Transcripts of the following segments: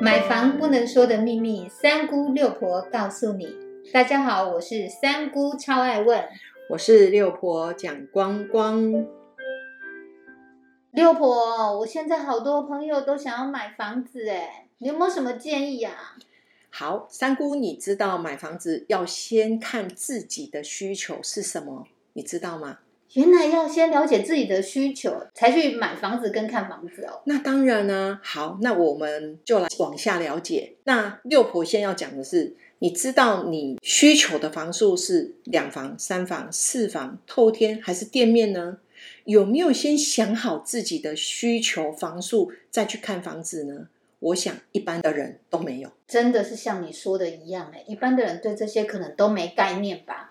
买房不能说的秘密，三姑六婆告诉你。大家好，我是三姑，超爱问。我是六婆蒋光光。六婆，我现在好多朋友都想要买房子，哎，你有没有什么建议啊？好，三姑，你知道买房子要先看自己的需求是什么？你知道吗？原来要先了解自己的需求，才去买房子跟看房子哦。那当然呢。好，那我们就来往下了解。那六婆先要讲的是，你知道你需求的房数是两房、三房、四房、透天还是店面呢？有没有先想好自己的需求房数再去看房子呢？我想一般的人都没有。真的是像你说的一样，哎，一般的人对这些可能都没概念吧。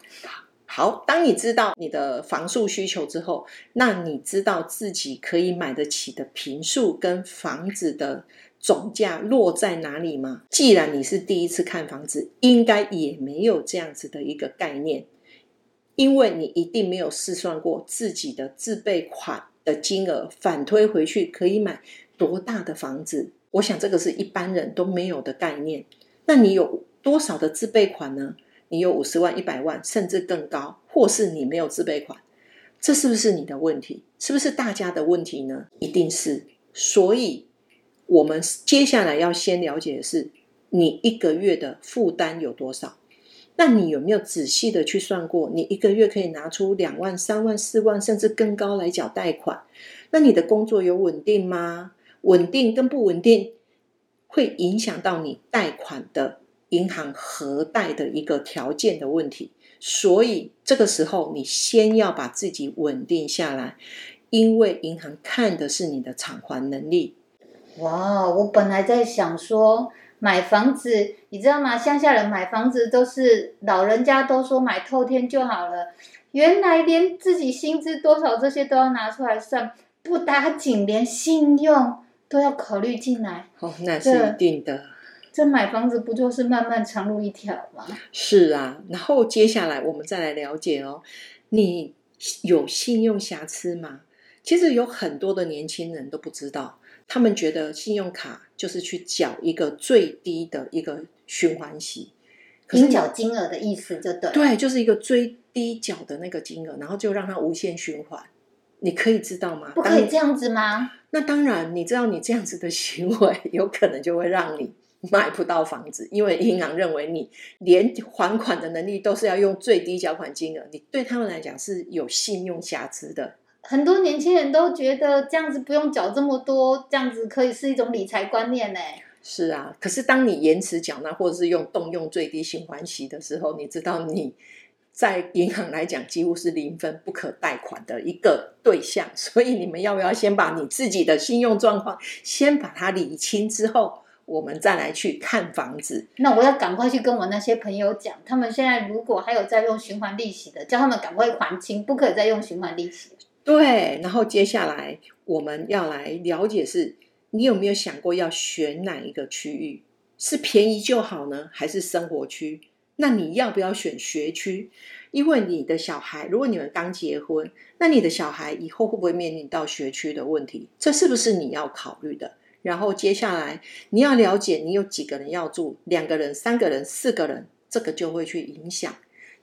好，当你知道你的房数需求之后，那你知道自己可以买得起的平数跟房子的总价落在哪里吗？既然你是第一次看房子，应该也没有这样子的一个概念，因为你一定没有试算过自己的自备款的金额，反推回去可以买多大的房子。我想这个是一般人都没有的概念。那你有多少的自备款呢？你有五十万、一百万，甚至更高，或是你没有自备款，这是不是你的问题？是不是大家的问题呢？一定是。所以，我们接下来要先了解的是，你一个月的负担有多少？那你有没有仔细的去算过，你一个月可以拿出两万、三万、四万，甚至更高来缴贷款？那你的工作有稳定吗？稳定跟不稳定，会影响到你贷款的。银行核贷的一个条件的问题，所以这个时候你先要把自己稳定下来，因为银行看的是你的偿还能力。哇，我本来在想说买房子，你知道吗？乡下人买房子都是老人家都说买透天就好了，原来连自己薪资多少这些都要拿出来算，不打紧，连信用都要考虑进来。哦，那是一定的。这买房子不就是漫漫长路一条吗？是啊，然后接下来我们再来了解哦，你有信用瑕疵吗？其实有很多的年轻人都不知道，他们觉得信用卡就是去缴一个最低的一个循环息，应缴金额的意思就对，对，就是一个最低缴的那个金额，然后就让它无限循环。你可以知道吗？不可以这样子吗？那当然，你知道你这样子的行为，有可能就会让你。买不到房子，因为银行认为你连还款的能力都是要用最低缴款金额，你对他们来讲是有信用瑕疵的。很多年轻人都觉得这样子不用缴这么多，这样子可以是一种理财观念呢。是啊，可是当你延迟缴纳或者是用动用最低循环息的时候，你知道你在银行来讲几乎是零分不可贷款的一个对象。所以你们要不要先把你自己的信用状况先把它理清之后？我们再来去看房子，那我要赶快去跟我那些朋友讲，他们现在如果还有在用循环利息的，叫他们赶快还清，不可以再用循环利息。对，然后接下来我们要来了解是，你有没有想过要选哪一个区域？是便宜就好呢，还是生活区？那你要不要选学区？因为你的小孩，如果你们刚结婚，那你的小孩以后会不会面临到学区的问题？这是不是你要考虑的？然后接下来你要了解你有几个人要住，两个人、三个人、四个人，这个就会去影响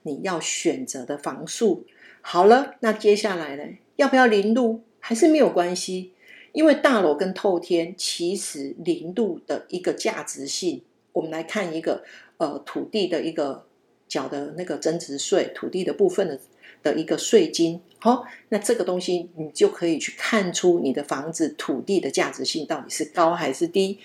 你要选择的房数。好了，那接下来呢，要不要零度？还是没有关系？因为大楼跟透天其实零度的一个价值性，我们来看一个呃土地的一个缴的那个增值税，土地的部分的。的一个税金，好，那这个东西你就可以去看出你的房子土地的价值性到底是高还是低。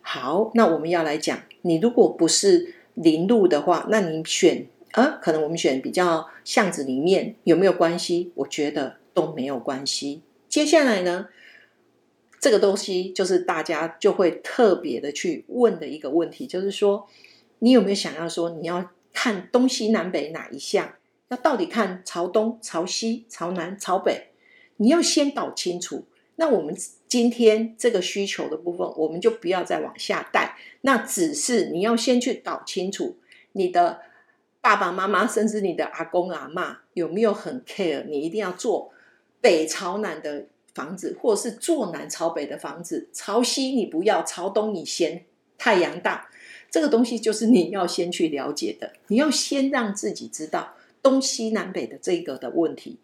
好，那我们要来讲，你如果不是零路的话，那你选啊，可能我们选比较巷子里面有没有关系？我觉得都没有关系。接下来呢，这个东西就是大家就会特别的去问的一个问题，就是说，你有没有想要说你要看东西南北哪一项？那到底看朝东、朝西、朝南、朝北，你要先搞清楚。那我们今天这个需求的部分，我们就不要再往下带。那只是你要先去搞清楚，你的爸爸妈妈，甚至你的阿公阿妈有没有很 care？你一定要做北朝南的房子，或者是坐南朝北的房子。朝西你不要，朝东你先太阳大，这个东西就是你要先去了解的，你要先让自己知道东西南北的这个的问题。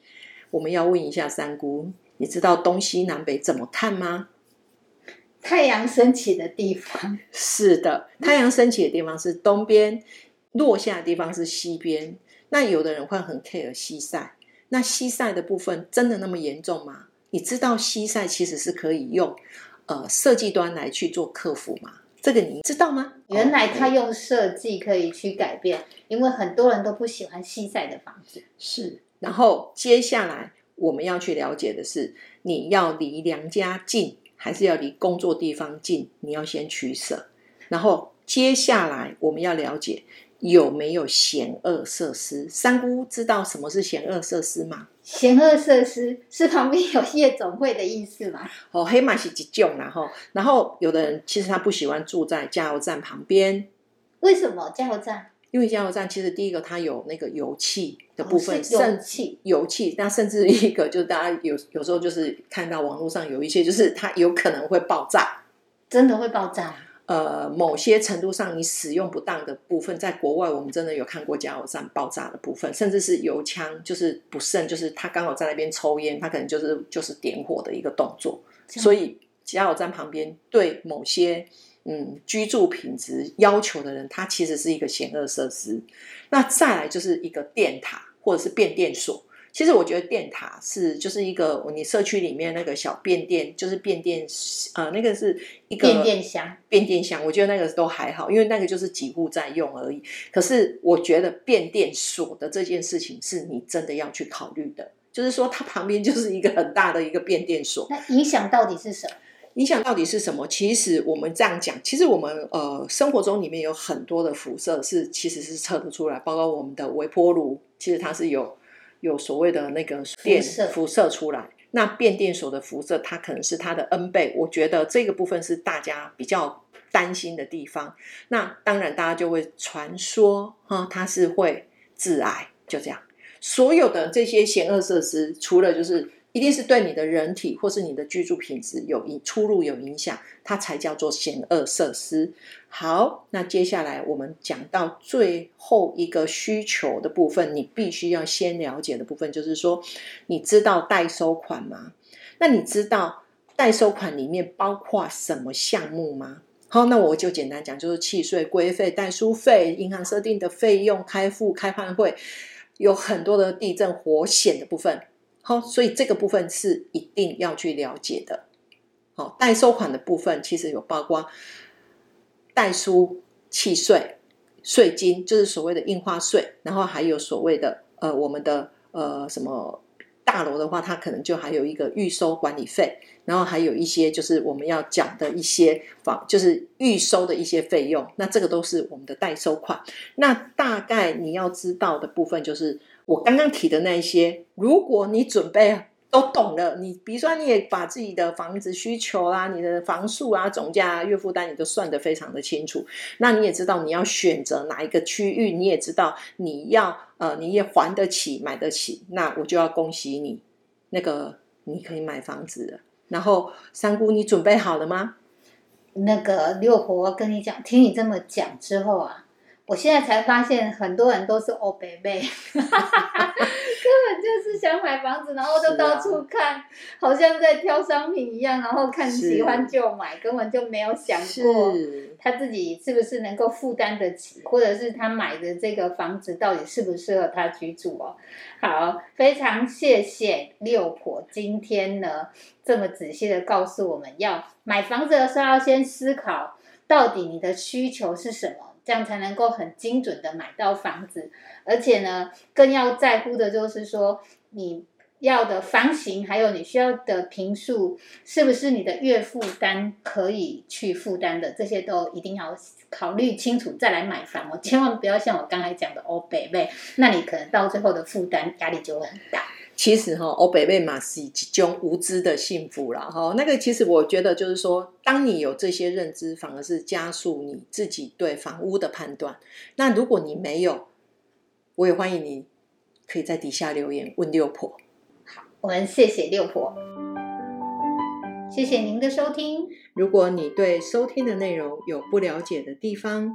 我们要问一下三姑，你知道东西南北怎么看吗？太阳升起的地方，是的，太阳升起的地方是东边，落下的地方是西边。那有的人会很 care 西晒，那西晒的部分真的那么严重吗？你知道西晒其实是可以用呃设计端来去做克服吗？这个你知道吗？原来他用设计可以去改变，因为很多人都不喜欢西晒的房子。是，然后接下来我们要去了解的是，你要离娘家近。还是要离工作地方近，你要先取舍。然后接下来我们要了解有没有险恶设施。三姑知道什么是险恶设施吗？险恶设施是旁边有夜总会的意思吗？哦，黑马是几种然后，然后有的人其实他不喜欢住在加油站旁边。为什么加油站？因为加油站其实第一个它有那个油气的部分，油气油气，那甚至一个就是大家有有时候就是看到网络上有一些就是它有可能会爆炸，真的会爆炸。呃，某些程度上你使用不当的部分，在国外我们真的有看过加油站爆炸的部分，甚至是油枪就是不慎，就是他刚好在那边抽烟，他可能就是就是点火的一个动作，所以加油站旁边对某些。嗯，居住品质要求的人，它其实是一个险恶设施。那再来就是一个电塔或者是变电所。其实我觉得电塔是就是一个你社区里面那个小变电，就是变电呃那个是一个变电箱。变电箱，我觉得那个都还好，因为那个就是几户在用而已。可是我觉得变电所的这件事情是你真的要去考虑的，就是说它旁边就是一个很大的一个变电所。那影响到底是什么？影响到底是什么？其实我们这样讲，其实我们呃生活中里面有很多的辐射是其实是测得出来，包括我们的微波炉，其实它是有有所谓的那个电辐射出来。那变电所的辐射，它可能是它的 N 倍。我觉得这个部分是大家比较担心的地方。那当然，大家就会传说哈，它是会致癌，就这样。所有的这些险恶设施，除了就是。一定是对你的人体或是你的居住品质有影出入有影响，它才叫做险恶设施。好，那接下来我们讲到最后一个需求的部分，你必须要先了解的部分，就是说，你知道代收款吗？那你知道代收款里面包括什么项目吗？好，那我就简单讲，就是契税、规费、代书费、银行设定的费用、开付、开判会，有很多的地震、火险的部分。好，所以这个部分是一定要去了解的。好，代收款的部分其实有包括代书契税、税金，就是所谓的印花税，然后还有所谓的呃我们的呃什么大楼的话，它可能就还有一个预收管理费，然后还有一些就是我们要讲的一些房，就是预收的一些费用，那这个都是我们的代收款。那大概你要知道的部分就是。我刚刚提的那一些，如果你准备都懂了，你比如说你也把自己的房子需求啦、你的房数啊、总价、啊月负担，你都算得非常的清楚，那你也知道你要选择哪一个区域，你也知道你要呃你也还得起、买得起，那我就要恭喜你，那个你可以买房子了。然后三姑，你准备好了吗？那个六婆跟你讲，听你这么讲之后啊。我现在才发现，很多人都是欧北北，根本就是想买房子，然后就到处看，好像在挑商品一样，然后看喜欢就买，根本就没有想过他自己是不是能够负担得起，或者是他买的这个房子到底适不适合他居住哦。好，非常谢谢六婆今天呢这么仔细的告诉我们要买房子的时候要先思考，到底你的需求是什么。这样才能够很精准的买到房子，而且呢，更要在乎的就是说，你要的房型，还有你需要的平数，是不是你的月负担可以去负担的？这些都一定要考虑清楚再来买房哦，千万不要像我刚才讲的哦，北北，那你可能到最后的负担压力就会很大。其实哈，欧北贝马是一种无知的幸福啦哈。那个其实我觉得就是说，当你有这些认知，反而是加速你自己对房屋的判断。那如果你没有，我也欢迎你可以在底下留言问六婆。好，我们谢谢六婆，谢谢您的收听。如果你对收听的内容有不了解的地方，